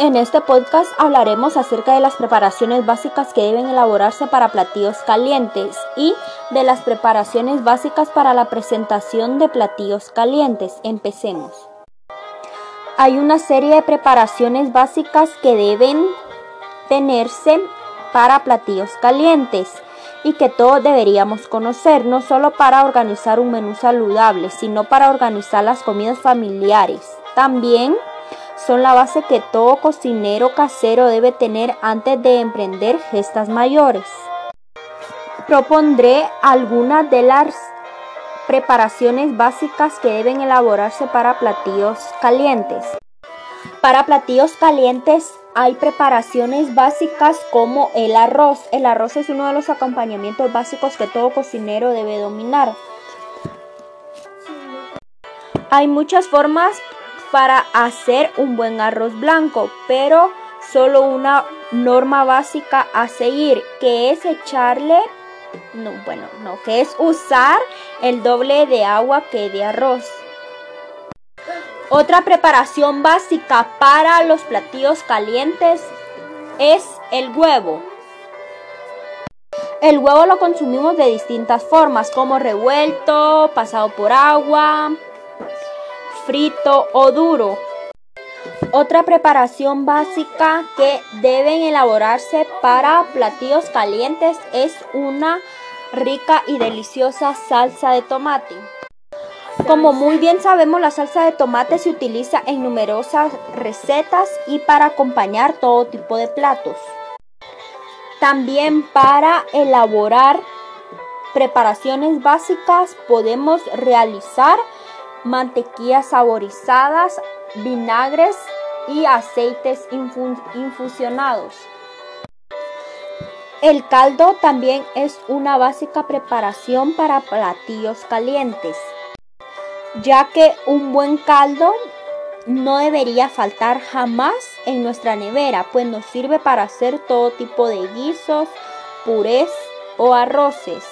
En este podcast hablaremos acerca de las preparaciones básicas que deben elaborarse para platillos calientes y de las preparaciones básicas para la presentación de platillos calientes. Empecemos. Hay una serie de preparaciones básicas que deben tenerse para platillos calientes y que todos deberíamos conocer, no solo para organizar un menú saludable, sino para organizar las comidas familiares. También son la base que todo cocinero casero debe tener antes de emprender gestas mayores. Propondré algunas de las preparaciones básicas que deben elaborarse para platillos calientes. Para platillos calientes hay preparaciones básicas como el arroz. El arroz es uno de los acompañamientos básicos que todo cocinero debe dominar. Hay muchas formas para hacer un buen arroz blanco, pero solo una norma básica a seguir, que es echarle, no, bueno, no, que es usar el doble de agua que de arroz. Otra preparación básica para los platillos calientes es el huevo. El huevo lo consumimos de distintas formas, como revuelto, pasado por agua, frito o duro. Otra preparación básica que deben elaborarse para platillos calientes es una rica y deliciosa salsa de tomate. Como muy bien sabemos, la salsa de tomate se utiliza en numerosas recetas y para acompañar todo tipo de platos. También para elaborar preparaciones básicas podemos realizar mantequillas saborizadas, vinagres y aceites infusionados. El caldo también es una básica preparación para platillos calientes, ya que un buen caldo no debería faltar jamás en nuestra nevera, pues nos sirve para hacer todo tipo de guisos, purés o arroces.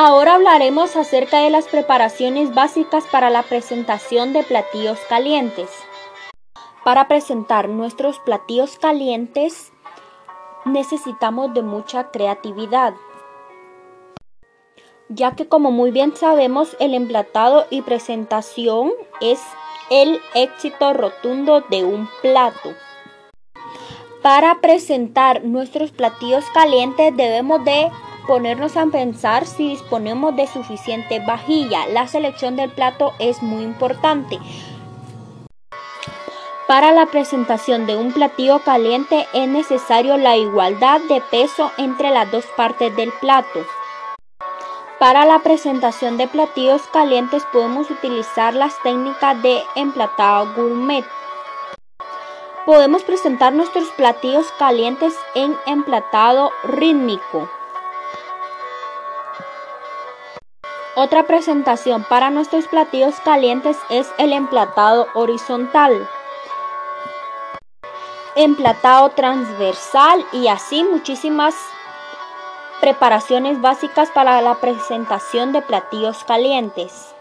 Ahora hablaremos acerca de las preparaciones básicas para la presentación de platillos calientes. Para presentar nuestros platillos calientes necesitamos de mucha creatividad, ya que como muy bien sabemos el emplatado y presentación es el éxito rotundo de un plato. Para presentar nuestros platillos calientes debemos de ponernos a pensar si disponemos de suficiente vajilla. La selección del plato es muy importante. Para la presentación de un platillo caliente es necesario la igualdad de peso entre las dos partes del plato. Para la presentación de platillos calientes podemos utilizar las técnicas de emplatado gourmet. Podemos presentar nuestros platillos calientes en emplatado rítmico. Otra presentación para nuestros platillos calientes es el emplatado horizontal, emplatado transversal y así muchísimas preparaciones básicas para la presentación de platillos calientes.